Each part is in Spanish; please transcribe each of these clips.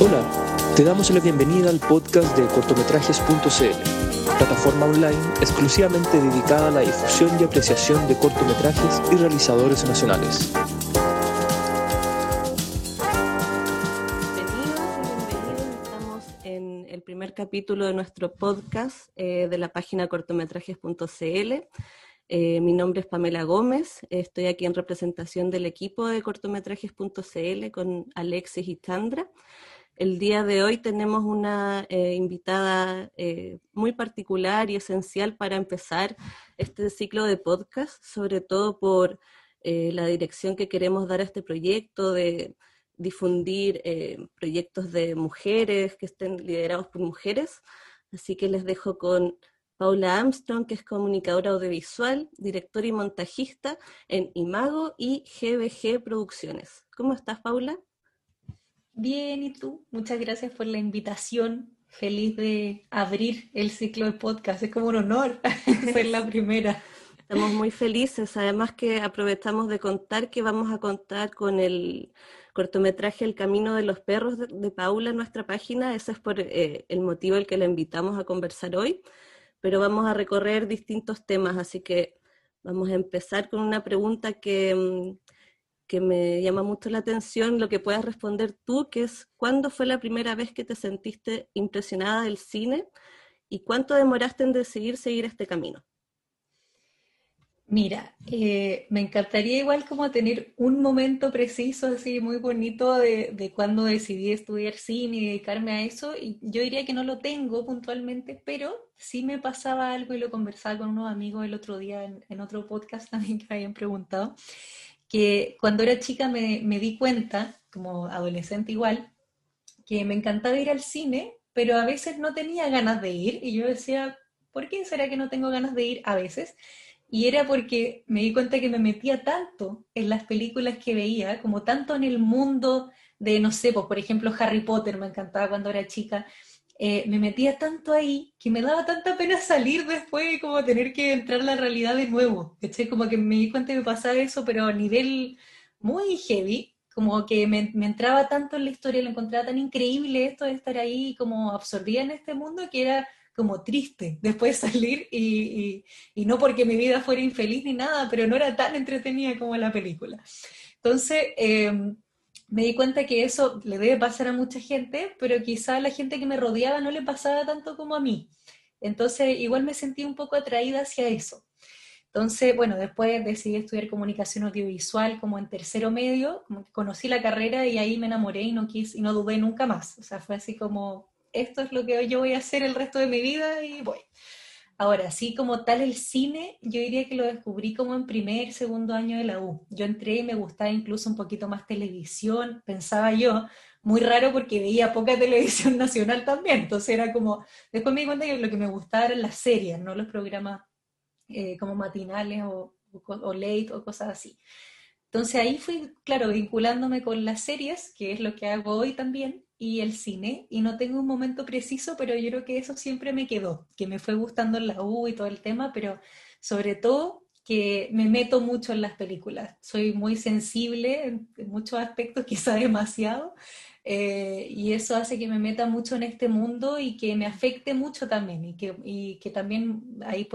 Hola, te damos la bienvenida al podcast de cortometrajes.cl, plataforma online exclusivamente dedicada a la difusión y apreciación de cortometrajes y realizadores nacionales. Bienvenidos y bienvenidos. Estamos en el primer capítulo de nuestro podcast eh, de la página cortometrajes.cl. Eh, mi nombre es Pamela Gómez, estoy aquí en representación del equipo de cortometrajes.cl con Alexis y Chandra. El día de hoy tenemos una eh, invitada eh, muy particular y esencial para empezar este ciclo de podcast, sobre todo por la dirección que queremos dar a este proyecto de difundir proyectos de mujeres que estén liderados por mujeres. Así que les dejo con Paula Armstrong, que es comunicadora audiovisual, directora y montajista en Imago y GBG Producciones. ¿Cómo estás, Paula? Bien, ¿y tú? Muchas gracias por la invitación. Feliz de abrir el ciclo de podcast. Es como un honor ser la primera. Estamos muy felices. Además que aprovechamos de contar que vamos a contar con el cortometraje El Camino de los Perros de, Paula en nuestra página. Ese es por eh, el motivo el que la invitamos a conversar hoy pero vamos a recorrer distintos temas, así que vamos a empezar con una pregunta que, mm, que me llama mucho la atención, lo que puedas responder tú, que es, ¿cuándo fue la primera vez que te sentiste impresionada del cine y cuánto demoraste en decidir seguir este camino? Mira, eh, me encantaría igual como tener un momento preciso, así muy bonito de, de cuando decidí estudiar cine y dedicarme a eso. Y yo diría que no lo tengo puntualmente, pero sí me pasaba algo y lo conversaba con unos amigos el otro día en, otro podcast también que me habían preguntado, que cuando era chica me, me di cuenta, como adolescente igual, que me encantaba ir al cine, pero a veces no tenía ganas de ir. Y yo decía, ¿por qué será que no tengo ganas de ir a veces? Y era porque me di cuenta que me metía tanto en las películas que veía, como tanto en el mundo de, no sé, pues, por ejemplo, Harry Potter, me encantaba cuando era chica, eh, me metía tanto ahí que me daba tanta pena salir después y como tener que entrar a la realidad de nuevo. Como que me di cuenta que me pasaba eso, pero a nivel muy heavy, como que me, entraba tanto en la historia, lo encontraba tan increíble esto de estar ahí como absorbida en este mundo que era como triste después de salir y, no porque mi vida fuera infeliz ni nada, pero no era tan entretenida como la película. Entonces, em, me di cuenta que eso le debe pasar a mucha gente, pero quizá a la gente que me rodeaba no le pasaba tanto como a mí. Entonces, igual me sentí un poco atraída hacia eso. Entonces, bueno, después decidí estudiar comunicación audiovisual como en tercero medio, conocí la carrera y ahí me enamoré y no quise y no dudé nunca más. O sea, fue así como esto es lo que yo voy a hacer el resto de mi vida y voy. Ahora, sí como tal el cine, yo diría que lo descubrí como en primer, segundo año de la U. Yo entré y me gustaba incluso un poquito más televisión, pensaba yo, muy raro porque veía poca televisión nacional también, entonces era como, después me di cuenta que lo que me gustaba eran las series, no los programas eh, como matinales o, o late o cosas así. Entonces ahí fui, claro, vinculándome con las series, que es lo que hago hoy también, y el cine, y no tengo un momento preciso, pero yo creo que eso siempre me quedó, que me fue gustando en la U y todo el tema, pero sobre todo que me meto mucho en las películas. Soy muy sensible en, muchos aspectos, quizá demasiado, eh, y eso hace que me meta mucho en este mundo y que me afecte mucho también, y que, y que también, ahí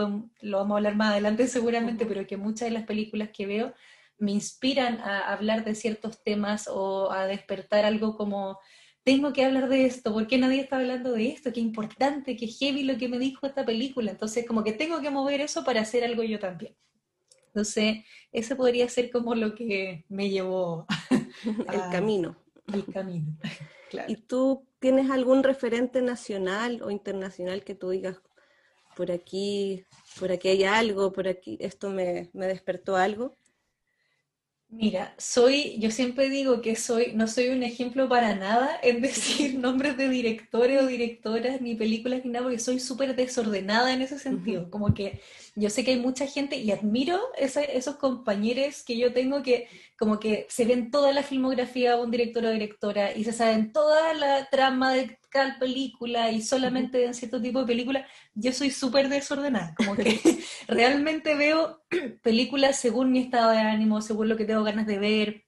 lo vamos a hablar más adelante seguramente, pero que muchas de las películas que veo me inspiran a hablar de ciertos temas o a despertar algo como tengo que hablar de esto, ¿por qué nadie está hablando de esto? Qué importante, qué heavy lo que me dijo esta película. Entonces, como que tengo que mover eso para hacer algo yo también. Entonces, eso podría ser como lo que me llevó al camino. Al camino. ¿Y tú tienes algún referente nacional o internacional que tú digas, por aquí, por aquí hay algo, por aquí esto me, me despertó algo? Mira, soy, yo siempre digo que soy, no soy un ejemplo para nada en decir nombres de directores o directoras, ni películas, ni nada, porque soy súper desordenada en ese sentido. Como que yo sé que hay mucha gente y admiro esos compañeros que yo tengo que como que se ven toda la filmografía de un director o directora y se saben toda la trama de cada película y solamente en cierto tipo de película, yo soy súper desordenada, como que realmente veo películas según mi estado de ánimo, según lo que tengo ganas de ver,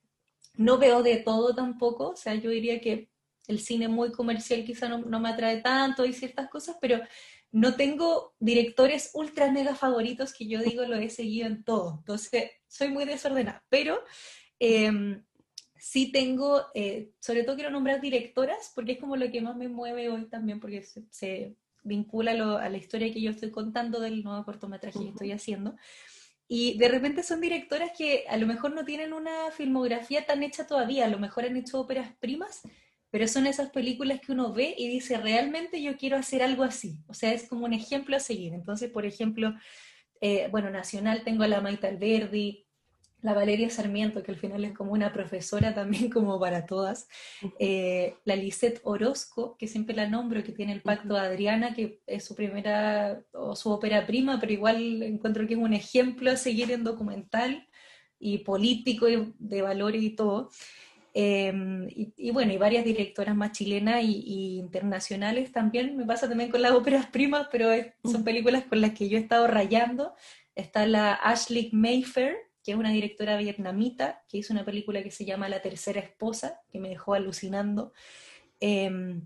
no veo de todo tampoco, o sea, yo diría que el cine muy comercial quizá no, no me atrae tanto y ciertas cosas, pero no tengo directores ultra mega favoritos que yo digo lo he seguido en todo. Entonces, soy muy desordenada, pero em, sí tengo, eh, sobre todo quiero nombrar directoras, porque es como lo que más me mueve hoy también, porque se, vincula a la historia que yo estoy contando del nuevo cortometraje que estoy haciendo. Y de repente son directoras que a lo mejor no tienen una filmografía tan hecha todavía, a lo mejor han hecho óperas primas, pero son esas películas que uno ve y dice, realmente yo quiero hacer algo así. O sea, es como un ejemplo a seguir. Entonces, por ejemplo, eh, bueno, nacional tengo a la Maita Alberdi, la Valeria Sarmiento, que al final es como una profesora también como para todas, eh, la Lisette Orozco, que siempre la nombro, que tiene el Pacto de Adriana, que es su primera o su ópera prima, pero igual encuentro que es un ejemplo a seguir en documental y político y de valores y todo. Em, y, bueno, y varias directoras más chilenas y, internacionales también. Me pasa también con las óperas primas, pero son películas con las que yo he estado rayando. Está la Ashley Mayfair, que es una directora vietnamita, que hizo una película que se llama La Tercera Esposa, que me dejó alucinando. Eh,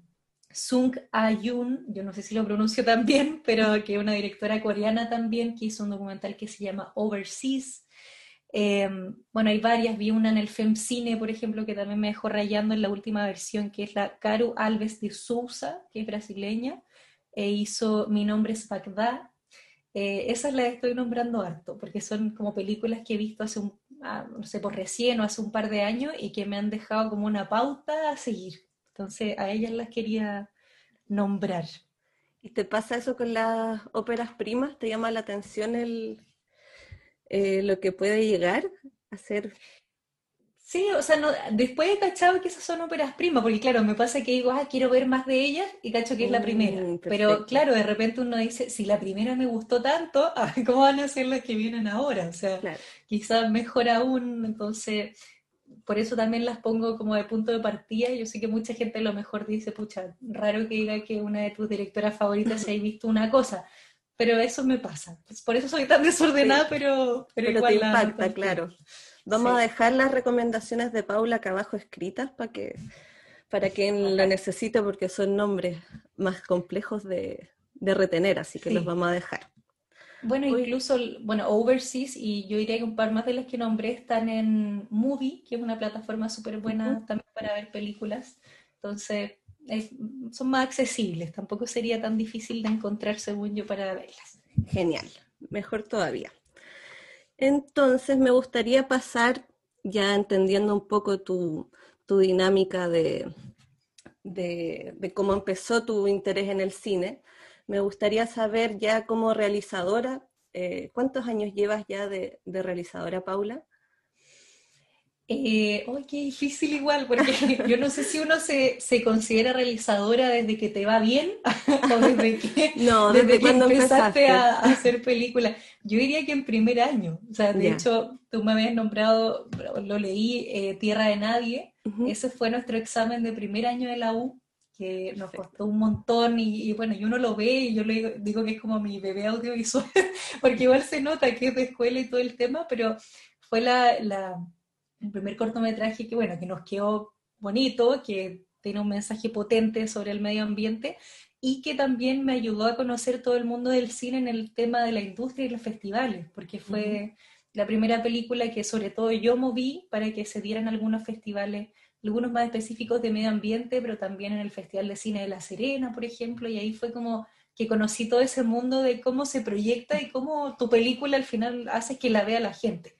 Sung Ayun, yo no sé si lo pronuncio tan bien, pero que es una directora coreana también, que hizo un documental que se llama Overseas, Em, bueno, hay varias, vi una en el FemCine, por ejemplo, que también me dejó rayando en la última versión, que es la Caro Alves de Souza, que es brasileña, e hizo Mi nombre es Bagdad. Eh, esas las estoy nombrando harto, porque son como películas que he visto hace un, ah, no sé, por recién o hace un par de años y que me han dejado como una pauta a seguir. Entonces, a ellas las quería nombrar. ¿Y te pasa eso con las óperas primas? ¿Te llama la atención el, eh, lo que puede llegar a ser. Sí, o sea, no, después he cachado que esas son óperas primas, porque claro, me pasa que digo, ah, quiero ver más de ellas y cacho que es la primera. Mm, Pero claro, de repente uno dice, si la primera me gustó tanto, ¿cómo van a ser las que vienen ahora? O sea, quizás mejor aún, entonces, por eso también las pongo como de punto de partida. Yo sé que mucha gente a lo mejor dice, pucha, raro que diga que una de tus directoras favoritas se haya visto una cosa pero eso me pasa. Pues por eso soy tan desordenada, pero, pero, te impacta, claro. Vamos a dejar las recomendaciones de Paula acá abajo escritas para que para quien la necesite, porque son nombres más complejos de, retener, así que los vamos a dejar. Bueno, incluso, bueno, Overseas, y yo diría que un par más de las que nombré están en Movie, que es una plataforma súper buena también para ver películas. Entonces, son más accesibles, tampoco sería tan difícil de encontrar según yo para verlas. Genial, mejor todavía. Entonces me gustaría pasar, ya entendiendo un poco tu, dinámica de, de, cómo empezó tu interés en el cine, me gustaría saber ya como realizadora, eh, ¿cuántos años llevas ya de realizadora, Paula? Eh, qué difícil igual, porque yo no sé si uno se, se, considera realizadora desde que te va bien o desde que, no, desde, cuando empezaste, a, hacer películas. Yo diría que en primer año. O sea, de hecho, tú me habías nombrado, lo leí, eh, Tierra de Nadie. Ese fue nuestro examen de primer año de la U, que nos costó un montón y, bueno, y uno lo ve y yo le digo que es como mi bebé audiovisual, porque igual se nota que es de escuela y todo el tema, pero fue la, la el primer cortometraje que, bueno, que nos quedó bonito, que tiene un mensaje potente sobre el medio ambiente y que también me ayudó a conocer todo el mundo del cine en el tema de la industria y los festivales, porque fue la primera película que sobre todo yo moví para que se dieran algunos festivales, algunos más específicos de medio ambiente, pero también en el Festival de Cine de La Serena, por ejemplo, y ahí fue como que conocí todo ese mundo de cómo se proyecta y cómo tu película al final hace que la vea la gente.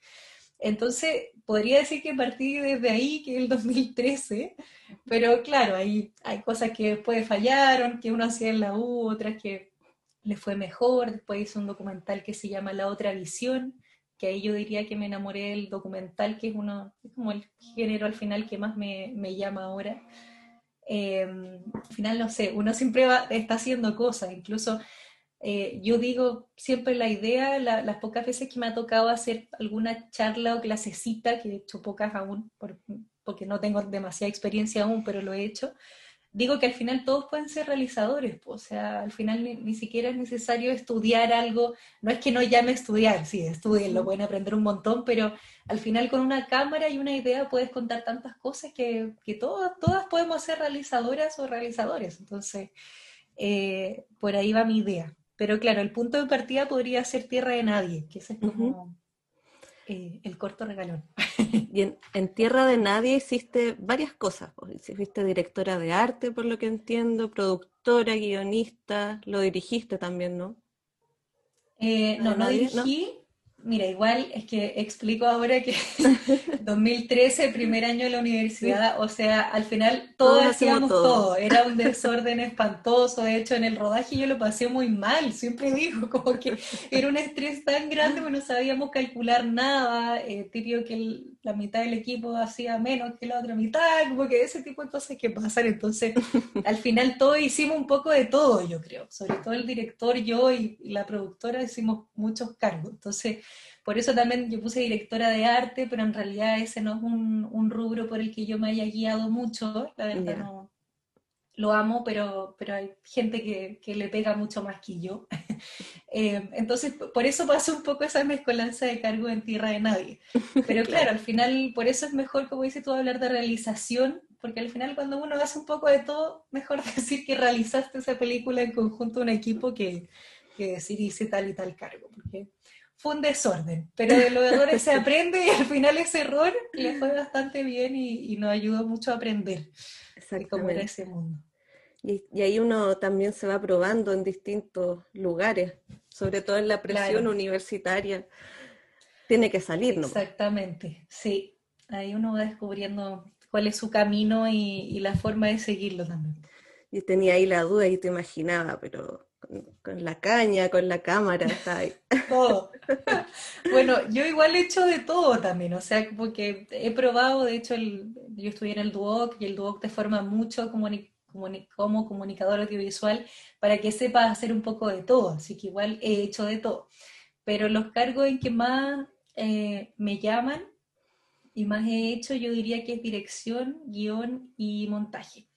Entonces, podría decir que partí desde ahí, que es el 2013, pero claro, hay, hay cosas que después fallaron, que uno hacía en la U, otras que le fue mejor, después hice un documental que se llama La Otra Visión, que ahí yo diría que me enamoré del documental, que es uno, es como el género al final que más me, me llama ahora. Eh, al final, no sé, uno siempre va, está haciendo cosas, incluso eh, yo digo siempre la idea, las pocas veces que me ha tocado hacer alguna charla o clasecita, que he hecho pocas aún, porque no tengo demasiada experiencia aún, pero lo he hecho, digo que al final todos pueden ser realizadores, o sea, al final ni, siquiera es necesario estudiar algo, no es que no llame estudiar, sí, estudien, lo pueden aprender un montón, pero al final con una cámara y una idea puedes contar tantas cosas que, que todas, todas podemos ser realizadoras o realizadores, entonces eh, por ahí va mi idea. Pero claro, el punto de partida podría ser Tierra de Nadie, que ese es como eh, el corto regalón. Y en, Tierra de Nadie hiciste varias cosas. Fuiste directora de arte, por lo que entiendo, productora, guionista, lo dirigiste también, ¿no? Eh, no, no dirigí, Mira, igual es que explico ahora que 2013, primer año de la universidad, o sea, al final todos, hacíamos todo. era un desorden espantoso, de hecho en el rodaje yo lo pasé muy mal, siempre digo, como que era un estrés tan grande que no sabíamos calcular nada, eh, típico que la mitad del equipo hacía menos que la otra mitad, como que ese tipo de cosas que pasan, entonces al final todos hicimos un poco de todo, yo creo, sobre todo el director, yo y la productora hicimos muchos cargos, entonces por eso también yo puse directora de arte, pero en realidad ese no es un, rubro por el que yo me haya guiado mucho, la verdad no. Lo amo, pero, pero hay gente que, le pega mucho más que yo. Eh, entonces, por eso pasó un poco esa mezcolanza de cargo en tierra de nadie. Pero claro, al final, por eso es mejor, como dices tú, hablar de realización, porque al final cuando uno hace un poco de todo, mejor decir que realizaste esa película en conjunto a un equipo que, que decir hice tal y tal cargo. Porque fue un desorden, pero de los errores se aprende y al final ese error le fue bastante bien y, nos ayudó mucho a aprender cómo era ese mundo. Y, ahí uno también se va probando en distintos lugares, sobre todo en la presión universitaria. Tiene que salir, ¿no? Exactamente, sí. Ahí uno va descubriendo cuál es su camino y, y la forma de seguirlo también. Y tenía ahí la duda y te imaginaba, pero con la caña, con la cámara, todo. bueno, yo igual he hecho de todo también, o sea, porque he probado, de hecho, yo estudié en el Duoc y el Duoc te forma mucho como, comunicador audiovisual para que sepas hacer un poco de todo, así que igual he hecho de todo. Pero los cargos en que más eh, me llaman y más he hecho, yo diría que es dirección, guion y montaje.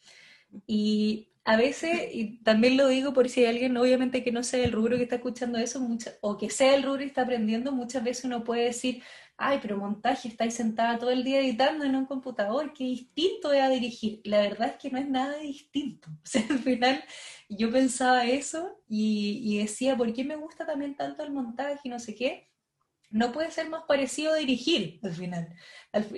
Y a veces, y también lo digo por si hay alguien obviamente que no sea el rubro que está escuchando eso, o que sea el rubro y está aprendiendo, muchas veces uno puede decir, ay, pero montaje, estáis sentada todo el día editando en un computador, qué distinto es a dirigir. La verdad es que no es nada distinto. Al final yo pensaba eso y, decía, ¿por qué me gusta también tanto el montaje y no sé qué? No puede ser más parecido a dirigir al final.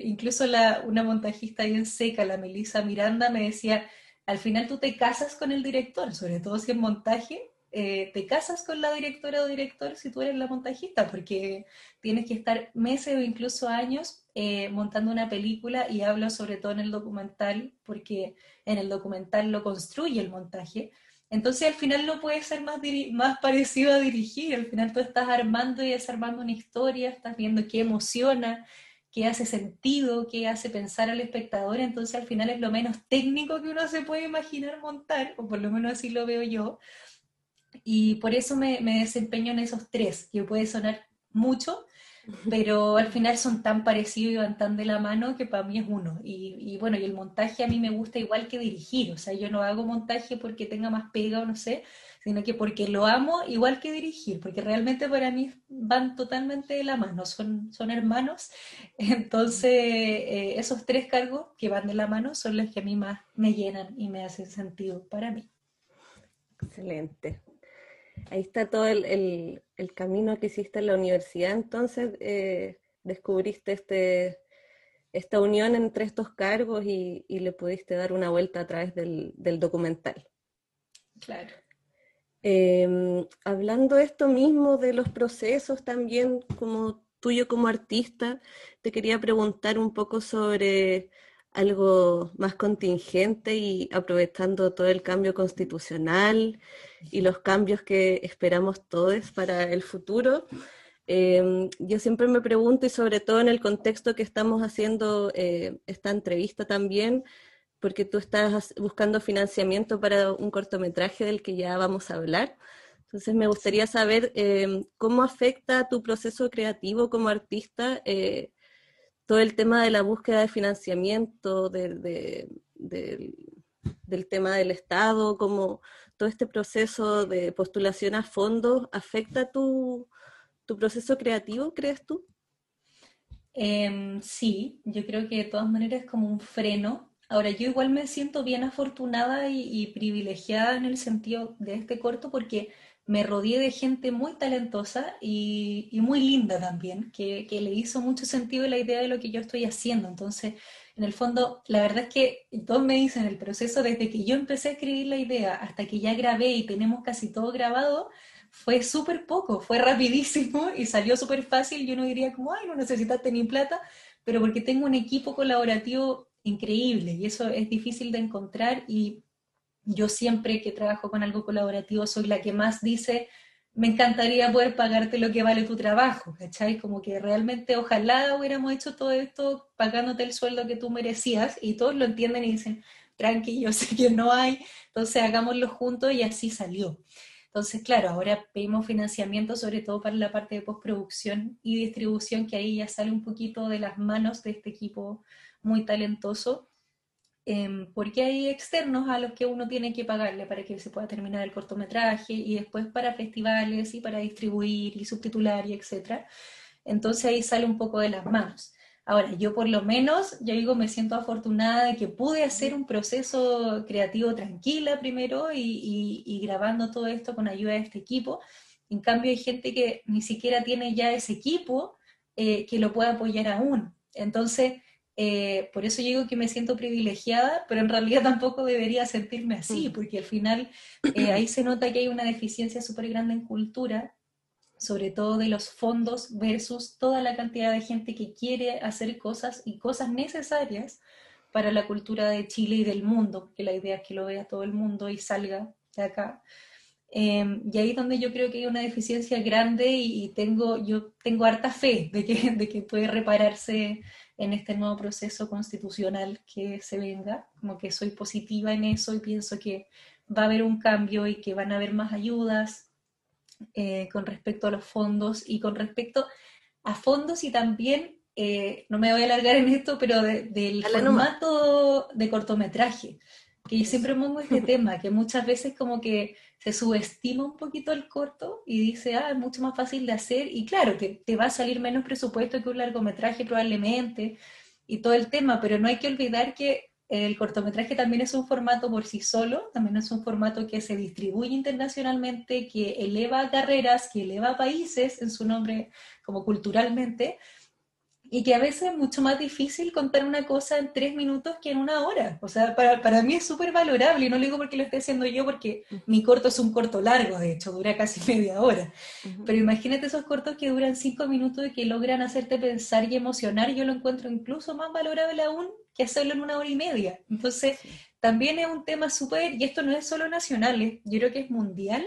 incluso una montajista bien seca, la Melissa Miranda, me decía, al final tú te casas con el director, sobre todo si es montaje, eh, te casas con la directora o director si tú eres la montajista, porque tienes que estar meses o incluso años eh, montando una película y hablo sobre todo en el documental, porque en el documental lo construye el montaje. Entonces al final no puede ser más, más parecido a dirigir, al final tú estás armando y desarmando una historia, estás viendo qué emociona, qué hace sentido, qué hace pensar al espectador, entonces al final es lo menos técnico que uno se puede imaginar montar, o por lo menos así lo veo yo, y por eso me, desempeño en esos tres, que puede sonar mucho, pero al final son tan parecidos y van tan de la mano que para mí es uno. Y, y, bueno, y el montaje a mí me gusta igual que dirigir, o sea, yo no hago montaje porque tenga más pega o no sé, sino que porque lo amo igual que dirigir, porque realmente para mí van totalmente de la mano, son, son hermanos. Entonces, eh, esos tres cargos que van de la mano son los que a mí más me llenan y me hacen sentido para mí. Excelente. Ahí está todo el, camino que hiciste en la universidad, entonces eh, descubriste este, esta unión entre estos cargos y, le pudiste dar una vuelta a través del, del documental. Claro. Eh, hablando esto mismo de los procesos también como tuyo como artista, te quería preguntar un poco sobre algo más contingente y aprovechando todo el cambio constitucional y los cambios que esperamos todos para el futuro. Em, yo siempre me pregunto, y sobre todo en el contexto que estamos haciendo eh, esta entrevista también, porque tú estás buscando financiamiento para un cortometraje del que ya vamos a hablar. Entonces me gustaría saber em, cómo afecta tu proceso creativo como artista eh, todo el tema de la búsqueda de financiamiento, de, del tema del Estado, como todo este proceso de postulación a fondos, ¿afecta tu, tu proceso creativo, crees tú? Em, sí, yo creo que de todas maneras es como un freno. Ahora, yo igual me siento bien afortunada y, privilegiada en el sentido de este corto porque me rodeé de gente muy talentosa y, muy linda también, que, le hizo mucho sentido la idea de lo que yo estoy haciendo. Entonces, en el fondo, la verdad es que todos me dicen el proceso desde que yo empecé a escribir la idea hasta que ya grabé y tenemos casi todo grabado, fue súper poco, fue rapidísimo y salió súper fácil. Yo no diría como, ay, no necesitaste ni plata, pero porque tengo un equipo colaborativo increíble y eso es difícil de encontrar y yo siempre que trabajo con algo colaborativo soy la que más dice, me encantaría poder pagarte lo que vale tu trabajo, ¿cachai? Como que realmente ojalá hubiéramos hecho todo esto pagándote el sueldo que tú merecías y todos lo entienden y dicen, tranqui, yo sé que no hay, entonces hagámoslo juntos y así salió. Entonces, claro, ahora pedimos financiamiento sobre todo para la parte de postproducción y distribución, que ahí ya sale un poquito de las manos de este equipo muy talentoso, em, porque hay externos a los que uno tiene que pagarle para que se pueda terminar el cortometraje y después para festivales y para distribuir y subtitular y etcétera. Entonces ahí sale un poco de las manos. Ahora, yo por lo menos, ya digo, me siento afortunada de que pude hacer un proceso creativo tranquila primero y, grabando todo esto con ayuda de este equipo. En cambio, hay gente que ni siquiera tiene ya ese equipo eh, que lo pueda apoyar aún. Entonces, eh, por eso digo que me siento privilegiada, pero en realidad tampoco debería sentirme así, mm. porque al final eh, ahí se nota que hay una deficiencia súper grande en cultura sobre todo de los fondos versus toda la cantidad de gente que quiere hacer cosas y cosas necesarias para la cultura de Chile y del mundo, porque la idea es que lo vea todo el mundo y salga de acá. Em, y ahí es donde yo creo que hay una deficiencia grande y, tengo, yo tengo harta fe de que, de que puede repararse en este nuevo proceso constitucional que se venga, como que soy positiva en eso y pienso que va a haber un cambio y que van a haber más ayudas, eh, con respecto a los fondos y con respecto a fondos y también, eh, no me voy a alargar en esto, pero del formato de cortometraje, que yo siempre pongo este tema, que muchas veces como que se subestima un poquito el corto y dice, ah, es mucho más fácil de hacer y claro, te, te va a salir menos presupuesto que un largometraje probablemente y todo el tema, pero no hay que olvidar que el cortometraje también es un formato por sí solo, también es un formato que se distribuye internacionalmente, que eleva carreras, que eleva países en su nombre como culturalmente, y que a veces es mucho más difícil contar una cosa en tres minutos que en una hora. O sea, para, para mí es súper valorable, y no lo digo porque lo esté haciendo yo, porque mi corto es un corto largo, de hecho, dura casi media hora. Pero imagínate esos cortos que duran cinco minutos y que logran hacerte pensar y emocionar, yo lo encuentro incluso más valorable aún que hacerlo en una hora y media. Entonces, también es un tema súper, y esto no es solo nacional, yo creo que es mundial,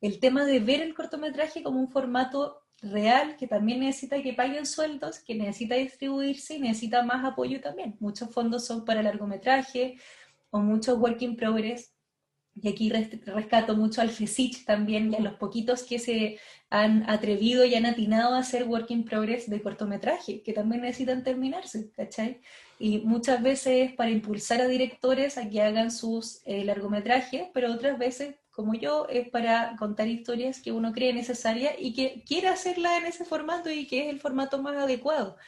el tema de ver el cortometraje como un formato real que también necesita que paguen sueldos, que necesita distribuirse y necesita más apoyo también. Muchos fondos son para largometraje o muchos work in progress. Y aquí rescato mucho al FESICH también y a los poquitos que se han atrevido y han atinado a hacer work in progress de cortometraje, que también necesitan terminarse, ¿cachai? Y muchas veces para impulsar a directores a que hagan sus eh, largometrajes, pero otras veces como yo es para contar historias que uno cree necesarias y que quiere hacerla en ese formato y que es el formato más adecuado.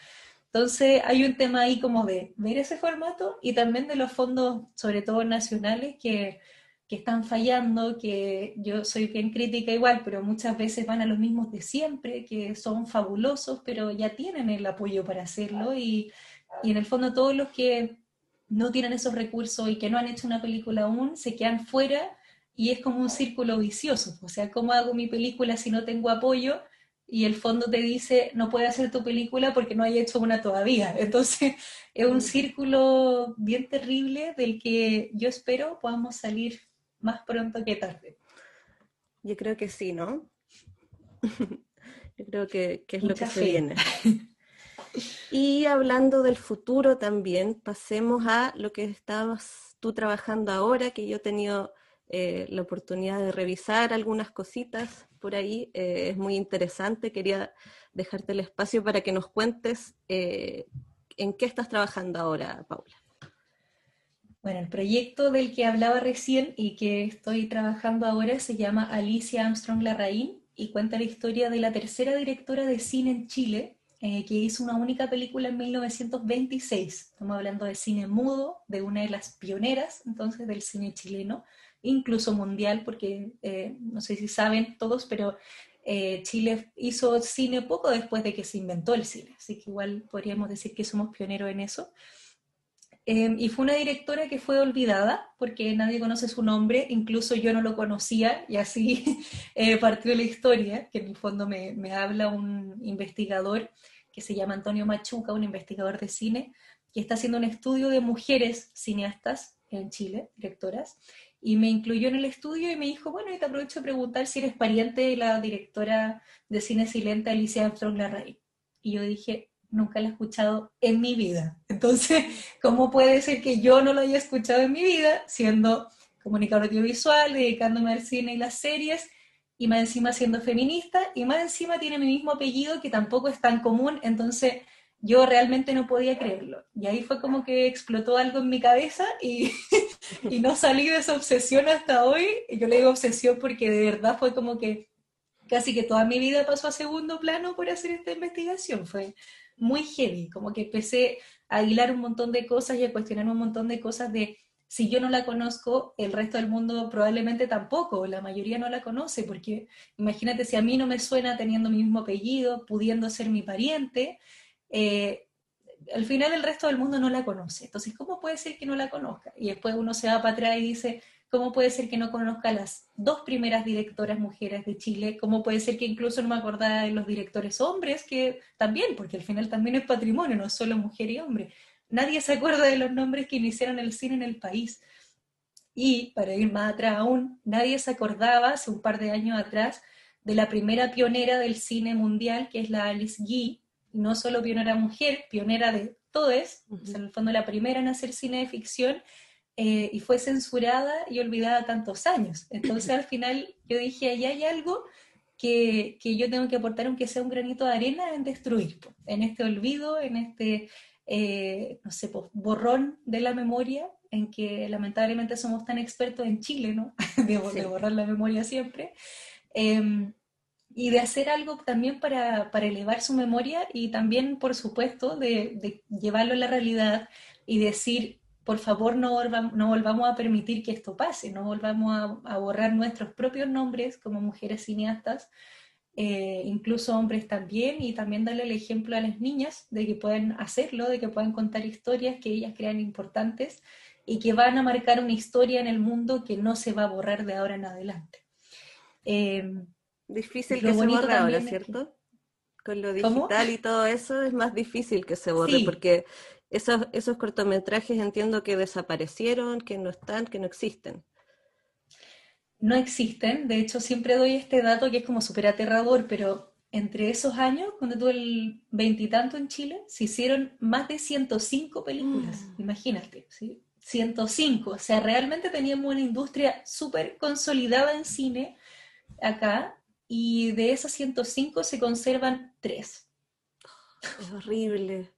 Entonces hay un tema ahí como de ver ese formato y también de los fondos, sobre todo nacionales, que, que están fallando, que yo soy bien crítica igual, pero muchas veces van a los mismos de siempre, que son fabulosos, pero ya tienen el apoyo para hacerlo y, y en el fondo todos los que no tienen esos recursos y que no han hecho una película aún se quedan fuera y es como un círculo vicioso. O sea, ¿cómo hago mi película si no tengo apoyo? Y el fondo te dice, no puedes hacer tu película porque no hay hecho una todavía. Entonces, es un círculo bien terrible del que yo espero podamos salir más pronto que tarde. Yo creo que sí, ¿no? yo creo que, es lo que se viene. Y hablando del futuro también, pasemos a lo que estabas tú trabajando ahora, que yo he tenido eh, la oportunidad de revisar algunas cositas por ahí. Eh, es muy interesante. Quería dejarte el espacio para que nos cuentes eh, en qué estás trabajando ahora, Paula. Bueno, el proyecto del que hablaba recién y que estoy trabajando ahora se llama Alicia Armstrong Larraín y cuenta la historia de la tercera directora de cine en Chile, que hizo una única película en 1926. Estamos hablando de cine mudo, de una de las pioneras entonces del cine chileno, incluso mundial, porque eh, no sé si saben todos, pero eh, Chile hizo cine poco después de que se inventó el cine, así que igual podríamos decir que somos pioneros en eso. Em, y fue una directora que fue olvidada porque nadie conoce su nombre, incluso yo no lo conocía y así eh, partió la historia, que en el fondo me, me, habla un investigador que se llama Antonio Machuca, un investigador de cine, que está haciendo un estudio de mujeres cineastas en Chile, directoras, y me incluyó en el estudio y me dijo, bueno, y te aprovecho de preguntar si eres pariente de la directora de cine silente Alicia Armstrong Larraín. Y yo dije, nunca la he escuchado en mi vida. Entonces, ¿cómo puede ser que yo no lo haya escuchado en mi vida, siendo comunicador audiovisual, dedicándome al cine y las series, y más encima siendo feminista, y más encima tiene mi mismo apellido que tampoco es tan común, entonces yo realmente no podía creerlo. Y ahí fue como que explotó algo en mi cabeza y, y no salí de esa obsesión hasta hoy. Yo le digo obsesión porque de verdad fue como que casi que toda mi vida pasó a segundo plano por hacer esta investigación. Fue muy heavy, como que empecé a hilar un montón de cosas y a cuestionar un montón de cosas de si yo no la conozco, el resto del mundo probablemente tampoco, la mayoría no la conoce, porque imagínate si a mí no me suena teniendo mi mismo apellido, pudiendo ser mi pariente, eh, al final el resto del mundo no la conoce. Entonces, ¿cómo puede ser que no la conozca? Y después uno se va para atrás y dice, ¿Cómo puede ser que no conozca las dos primeras directoras mujeres de Chile? ¿Cómo puede ser que incluso no me acordara de los directores hombres? Que también, porque al final también es patrimonio, no solo mujer y hombre. Nadie se acuerda de los nombres que iniciaron el cine en el país. Y, para ir más atrás aún, nadie se acordaba, hace un par de años atrás, de la primera pionera del cine mundial, que es la Alice Guy, no solo pionera mujer, pionera de todo es, en el fondo la primera en hacer cine de ficción, eh, y fue censurada y olvidada tantos años. Entonces al final yo dije, ahí hay algo que, que, yo tengo que aportar, aunque sea un granito de arena, en destruir, en este olvido, en este, eh, no sé, borrón de la memoria, en que lamentablemente somos tan expertos en Chile, ¿no? de, borrar la memoria siempre. Em, y de hacer algo también para, para, elevar su memoria y también, por supuesto, de, llevarlo a la realidad y decir, por favor no, volvamos, a permitir que esto pase, no volvamos a, borrar nuestros propios nombres como mujeres cineastas, eh, incluso hombres también, y también darle el ejemplo a las niñas de que pueden hacerlo, de que pueden contar historias que ellas crean importantes y que van a marcar una historia en el mundo que no se va a borrar de ahora en adelante. Em, difícil que se borre ahora, ¿cierto? Con lo digital y todo eso es más difícil que se borre, porque esos, esos cortometrajes entiendo que desaparecieron, que no están, que no existen. No existen, de hecho siempre doy este dato que es como súper aterrador, pero entre esos años, cuando tuve el veintitanto en Chile, se hicieron más de 105 películas, mm. imagínate, ¿sí? 105, o sea, realmente teníamos una industria súper consolidada en cine acá, y de esas 105 se conservan tres. Es horrible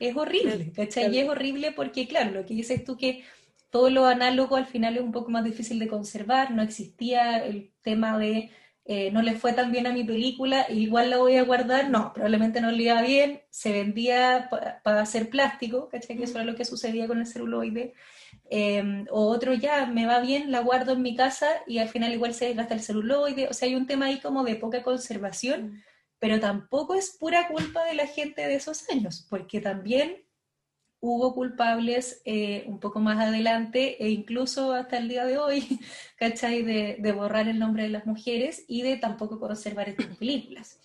es horrible, ¿cachai? Y es horrible porque, claro, lo que dices tú que todo lo análogo al final es un poco más difícil de conservar, no existía el tema de eh, no le fue tan bien a mi película, igual la voy a guardar, no, probablemente no le iba bien, se vendía para hacer plástico, ¿cachai? Que eso era lo que sucedía con el celuloide. Em, o otro ya, me va bien, la guardo en mi casa y al final igual se desgasta el celuloide, o sea, hay un tema ahí como de poca conservación. Mm pero tampoco es pura culpa de la gente de esos años, porque también hubo culpables eh, un poco más adelante e incluso hasta el día de hoy, ¿cachai? De, de, borrar el nombre de las mujeres y de tampoco conservar estas películas.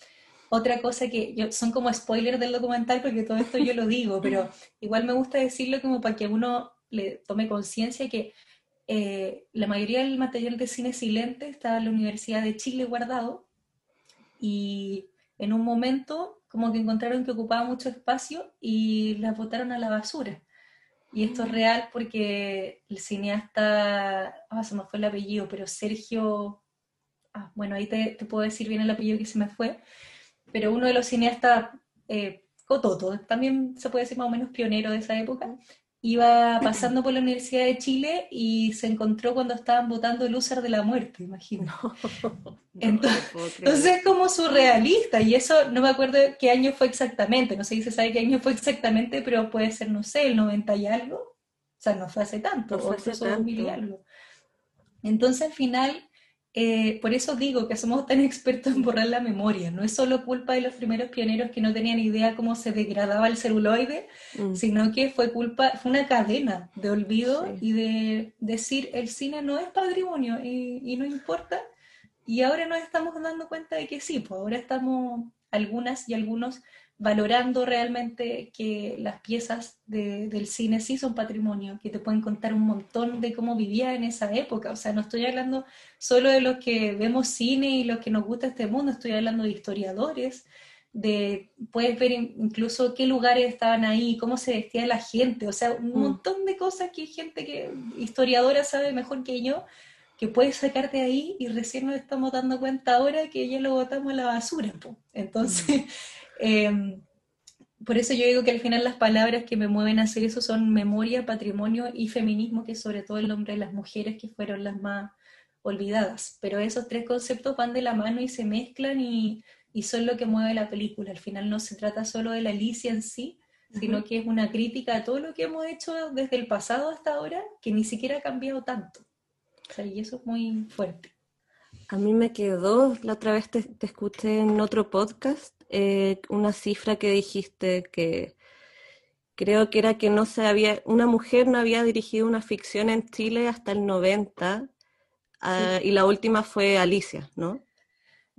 Otra cosa que yo, son como spoilers del documental porque todo esto yo lo digo, pero igual me gusta decirlo como para que uno le tome conciencia que eh, la mayoría del material de cine silente está en la Universidad de Chile guardado y en un momento como que encontraron que ocupaba mucho espacio y la botaron a la basura. Y esto es mm. real porque el cineasta, ah, se me fue el apellido, pero Sergio, ah, bueno, ahí te, puedo decir bien el apellido que se me fue, pero uno de los cineastas, eh, Cototo, también se puede decir más o menos pionero de esa época, iba pasando por la Universidad de Chile y se encontró cuando estaban votando el Lúcer de la Muerte, imagino. entonces, es como surrealista y eso no me acuerdo qué año fue exactamente, no sé si se sabe qué año fue exactamente, pero puede ser, no sé, el 90 y algo. O sea, no fue hace tanto, fue hace tanto. y algo. Entonces al final eh, por eso digo que somos tan expertos en borrar la memoria. No es solo culpa de los primeros pioneros que no tenían idea cómo se degradaba el celuloide, mm. sino que fue culpa, fue una cadena de olvido y de decir el cine no es patrimonio y, y, no importa. Y ahora nos estamos dando cuenta de que sí, pues ahora estamos algunas y algunos valorando realmente que las piezas del cine sí son patrimonio, que te pueden contar un montón de cómo vivía en esa época. O sea, no estoy hablando solo de los que vemos cine y los que nos gusta este mundo, estoy hablando de historiadores, de puedes ver incluso qué lugares estaban ahí, cómo se vestía la gente, o sea, un mm. montón de cosas que hay gente que historiadora sabe mejor que yo, que puedes sacarte ahí y recién nos estamos dando cuenta ahora que ya lo botamos a la basura. Entonces, mm. Em, por eso yo digo que al final las palabras que me mueven a hacer eso son memoria, patrimonio y feminismo, que es sobre todo el nombre de las mujeres que fueron las más olvidadas. Pero esos tres conceptos van de la mano y se mezclan y, son lo que mueve la película. Al final no se trata solo de la Alicia en sí, sino que es una crítica a todo lo que hemos hecho desde el pasado hasta ahora, que ni siquiera ha cambiado tanto. y eso es muy fuerte. A mí me quedó, la otra vez te escuché en otro podcast, eh, una cifra que dijiste que creo que era que no se había, una mujer no había dirigido una ficción en Chile hasta el 90 ah, y la última fue Alicia, ¿no?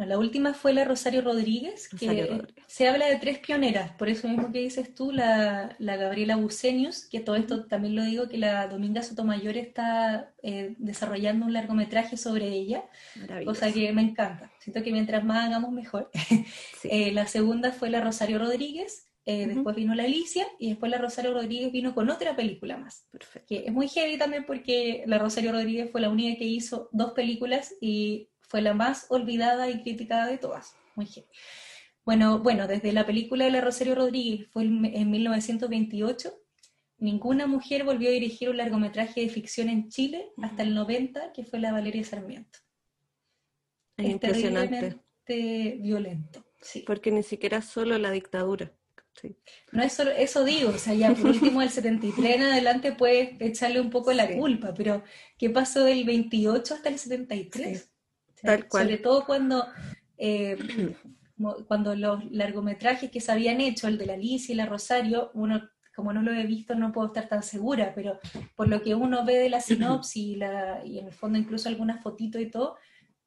La última fue la Rosario Rodríguez, que se habla de tres pioneras, por eso mismo que dices tú, la, Gabriela Bucenius, que todo esto también lo digo, que la Dominga Sotomayor está eh, desarrollando un largometraje sobre ella, cosa que me encanta. Siento que mientras más hagamos, mejor. Eh, la segunda fue la Rosario Rodríguez, eh, después vino la Alicia y después la Rosario Rodríguez vino con otra película más. Que es muy heavy también porque la Rosario Rodríguez fue la única que hizo dos películas y fue la más olvidada y criticada de todas. Muy Bueno, bueno, desde la película de la Rosario Rodríguez fue en 1928, ninguna mujer volvió a dirigir un largometraje de ficción en Chile hasta el 90, que fue la Valeria Sarmiento. Es, impresionante. violento. Sí. Porque ni siquiera solo la dictadura. No es solo, eso digo, o sea, ya por último del 73 en adelante puedes echarle un poco la culpa, pero ¿qué pasó del 28 hasta el 73? Sobre todo cuando, eh, cuando los largometrajes que se habían hecho, el de la Alicia y la Rosario, uno como no lo he visto no puedo estar tan segura, pero por lo que uno ve de la sinopsis y, la, y en el fondo incluso algunas fotitos y todo,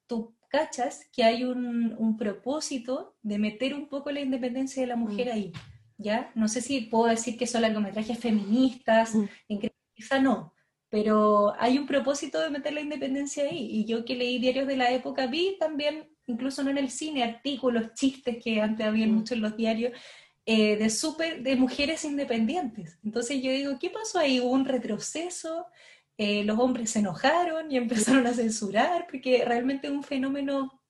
tú cachas que hay un, un, propósito de meter un poco la independencia de la mujer mm. ahí, ¿ya? No sé si puedo decir que son largometrajes feministas, mm. en que quizá no, pero hay un propósito de meter la independencia ahí. Y yo que leí diarios de la época vi también, incluso no en el cine, artículos, chistes que antes había mm. mucho en los diarios, eh, de, super, de mujeres independientes. Entonces yo digo, ¿qué pasó ahí? ¿Hubo un retroceso? Eh, los hombres se enojaron y empezaron a censurar, porque realmente es un fenómeno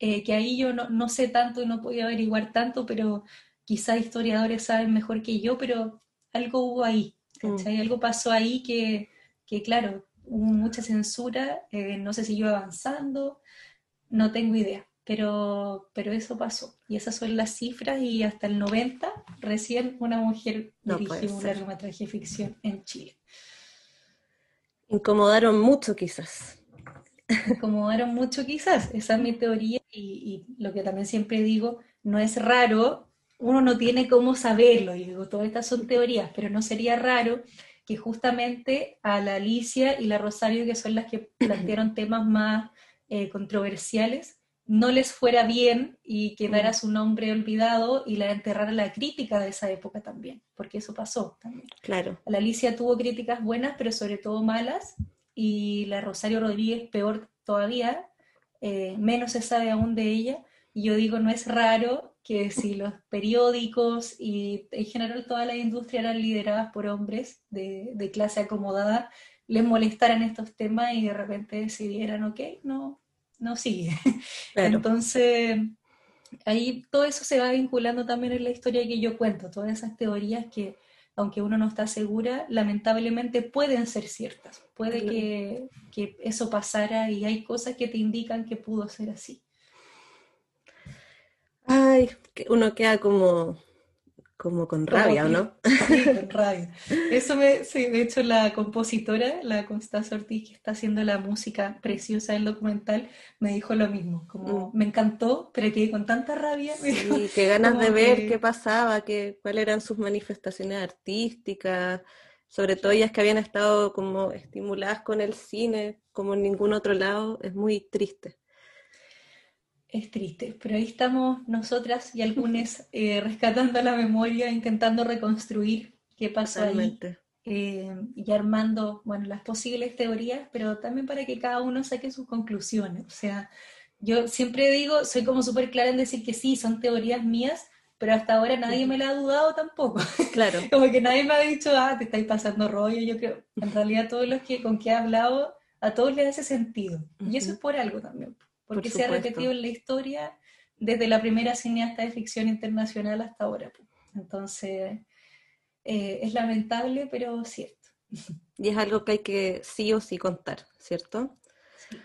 eh, que ahí yo no, no, sé tanto y no podía averiguar tanto, pero quizá historiadores saben mejor que yo, pero algo hubo ahí, ¿cachai? Mm. Algo pasó ahí que, que claro, hubo mucha censura, eh, no se siguió avanzando, no tengo idea, pero, pero eso pasó. Y esas son las cifras y hasta el 90 recién una mujer dirigió un largometraje de ficción en Chile. Incomodaron mucho quizás. Incomodaron mucho quizás, esa es mi teoría y, y lo que también siempre digo, no es raro, uno no tiene cómo saberlo, y digo, todas estas son teorías, pero no sería raro que justamente a la Alicia y la Rosario, que son las que plantearon temas más eh, controversiales, no les fuera bien y quedara mm. su nombre olvidado y la enterrara la crítica de esa época también, porque eso pasó también. Claro. La Alicia tuvo críticas buenas, pero sobre todo malas, y la Rosario Rodríguez peor todavía, eh, menos se sabe aún de ella, y yo digo, no es raro que si los periódicos y en general toda la industria eran lideradas por hombres de, clase acomodada, les molestaran estos temas y de repente decidieran, ok, no, no sigue. Entonces, ahí todo eso se va vinculando también en la historia que yo cuento, todas esas teorías que aunque uno no está segura, lamentablemente pueden ser ciertas. Puede que, que eso pasara y hay cosas que te indican que pudo ser así. Ay, uno queda como como con rabia, ¿no? Sí, con rabia. Eso me, sí, de hecho la compositora, la Constanza Ortiz, que está haciendo la música preciosa del documental, me dijo lo mismo, como mm. me encantó, pero quedé con tanta rabia. Sí, qué ganas de ver qué pasaba, qué, cuáles eran sus manifestaciones artísticas, sobre todo ellas que habían estado como estimuladas con el cine, como en ningún otro lado, es muy triste es triste, pero ahí estamos nosotras y algunas eh, rescatando la memoria, intentando reconstruir qué pasó ahí eh, y armando, bueno, las posibles teorías, pero también para que cada uno saque sus conclusiones. O sea, yo siempre digo, soy como súper clara en decir que sí, son teorías mías, pero hasta ahora nadie me la ha dudado tampoco. Claro. como que nadie me ha dicho, ah, te estáis pasando rollo. Yo creo, en realidad todos los que con que he hablado, a todos les hace sentido. Y eso es por algo también porque se ha repetido en la historia desde la primera cineasta de ficción internacional hasta ahora. Entonces, eh, es lamentable, pero cierto. Y es algo que hay que sí o sí contar, ¿cierto? Sí.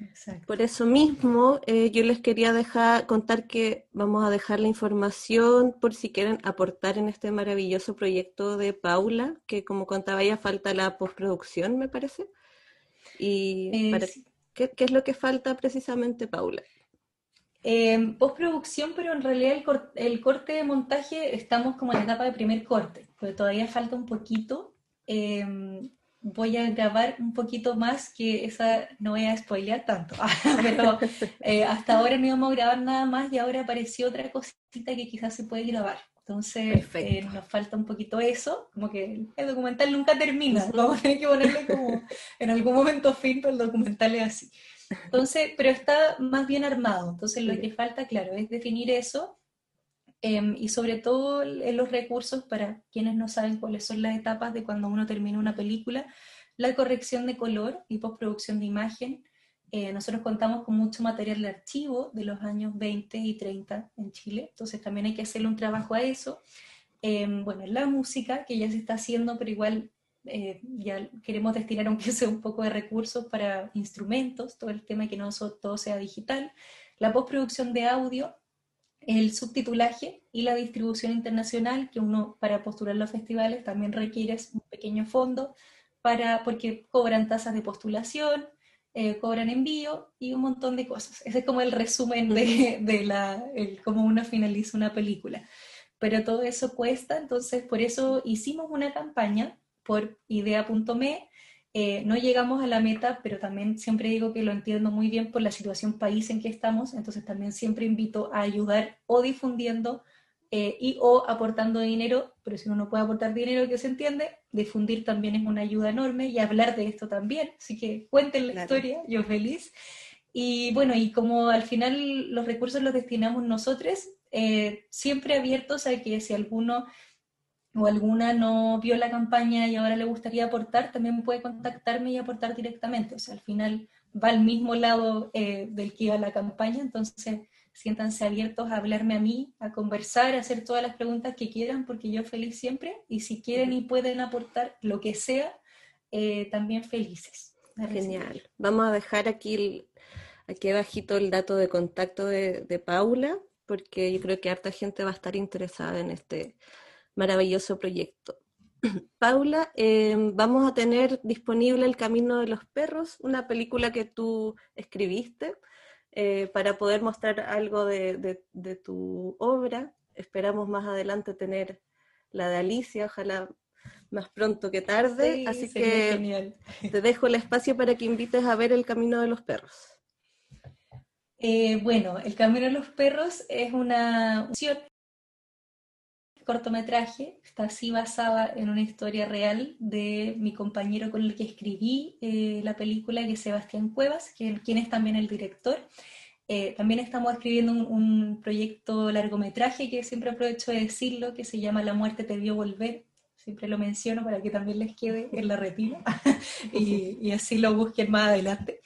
Exacto. Por eso mismo, eh, yo les quería dejar contar que vamos a dejar la información por si quieren aportar en este maravilloso proyecto de Paula, que como contaba ya falta la postproducción, me parece. Y eh, para, ¿Qué, es lo que falta precisamente, Paula? Postproducción, pero en realidad el, corte de montaje estamos como en la etapa de primer corte, porque todavía falta un poquito. Em, voy a grabar un poquito más, que esa no voy a spoilear tanto, pero eh, hasta ahora no íbamos a grabar nada más y ahora apareció otra cosita que quizás se puede grabar. Entonces eh, nos falta un poquito eso, como que el documental nunca termina, vamos a tener que ponerle como en algún momento fin, pero el documental es así. Entonces, pero está más bien armado, entonces lo que falta, claro, es definir eso em, y sobre todo en los recursos para quienes no saben cuáles son las etapas de cuando uno termina una película, la corrección de color y postproducción de imagen, eh, nosotros contamos con mucho material de archivo de los años 20 y 30 en Chile, entonces también hay que hacerle un trabajo a eso. Em, bueno, la música, que ya se está haciendo, pero igual eh, ya queremos destinar aunque sea un poco de recursos para instrumentos, todo el tema que no todo sea digital, la postproducción de audio, el subtitulaje y la distribución internacional, que uno para postular los festivales también requiere un pequeño fondo, para, porque cobran tasas de postulación, eh, cobran envío y un montón de cosas. Ese es como el resumen de, de la, el, cómo uno finaliza una película. Pero todo eso cuesta, entonces por eso hicimos una campaña por idea.me. Eh, no llegamos a la meta, pero también siempre digo que lo entiendo muy bien por la situación país en que estamos, entonces también siempre invito a ayudar o difundiendo eh, y o aportando dinero, pero si uno no puede aportar dinero, que se entiende, difundir también es una ayuda enorme y hablar de esto también, así que cuenten la historia, yo feliz. Y bueno, y como al final los recursos los destinamos nosotros, eh, siempre abiertos a que si alguno o alguna no vio la campaña y ahora le gustaría aportar, también puede contactarme y aportar directamente. O sea, al final va al mismo lado eh, del que iba la campaña, entonces siéntanse abiertos a hablarme a mí, a conversar, a hacer todas las preguntas que quieran, porque yo feliz siempre, y si quieren y pueden aportar lo que sea, eh, también felices. Genial. Vamos a dejar aquí, aquí abajito el dato de contacto de, Paula, porque yo creo que harta gente va a estar interesada en este maravilloso proyecto. Paula, em, vamos a tener disponible El Camino de los Perros, una película que tú escribiste eh, para poder mostrar algo de, tu obra. Esperamos más adelante tener la de Alicia, ojalá más pronto que tarde. Así que te dejo el espacio para que invites a ver El Camino de los Perros. Eh, bueno, El Camino de los Perros es una cortometraje, está así basada en una historia real de mi compañero con el que escribí eh, la película, que es Sebastián Cuevas, quien es también el director. Eh, también estamos escribiendo un, proyecto largometraje que siempre aprovecho de decirlo, que se llama La muerte te vio volver. Siempre lo menciono para que también les quede en la retina y, así lo busquen más adelante.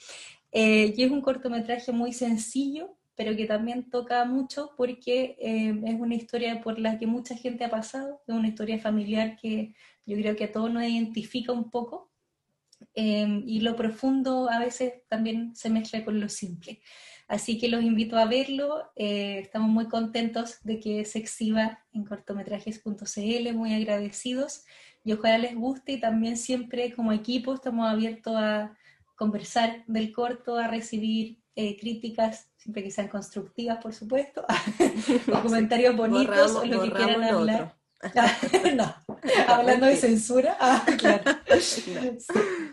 Eh, y es un cortometraje muy sencillo, pero que también toca mucho porque eh, es una historia por la que mucha gente ha pasado, es una historia familiar que yo creo que a todos nos identifica un poco. Eh, y lo profundo a veces también se mezcla con lo simple. Así que los invito a verlo. Eh, estamos muy contentos de que se exhiba en cortometrajes.cl, muy agradecidos. Y ojalá les guste y también siempre como equipo estamos abiertos a conversar del corto, a recibir eh, críticas, siempre que sean constructivas, por supuesto, o comentarios bonitos o lo que quieran hablar. no, hablando de censura. Ah, claro.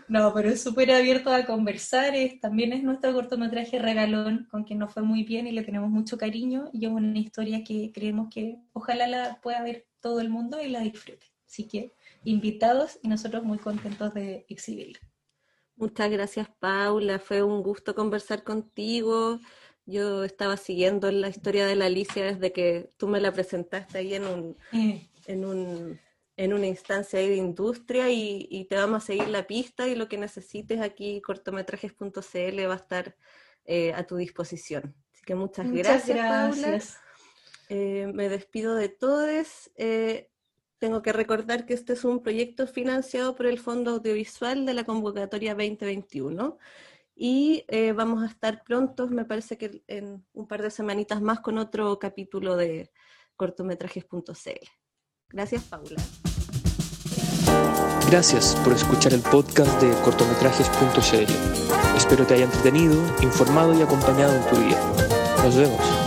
No, pero es súper abierto a conversar. también es nuestro cortometraje regalón, con quien nos fue muy bien y le tenemos mucho cariño. Y es una historia que creemos que ojalá la pueda ver todo el mundo y la disfrute. Así que invitados y nosotros muy contentos de exhibirla. Muchas gracias, Paula. Fue un gusto conversar contigo. Yo estaba siguiendo la historia de la Alicia desde que tú me la presentaste ahí en un, en, un, en una instancia de industria y, te vamos a seguir la pista y lo que necesites aquí, cortometrajes.cl va a estar eh, a tu disposición. Así que muchas, gracias, Paula. Eh, me despido de todos. Eh, tengo que recordar que este es un proyecto financiado por el Fondo Audiovisual de la convocatoria 2021 y vamos a estar prontos, me parece que en un par de semanitas más, con otro capítulo de cortometrajes.cl. Gracias, Paula. Gracias por escuchar el podcast de cortometrajes.cl. Espero te haya entretenido, informado y acompañado en tu día. Nos vemos.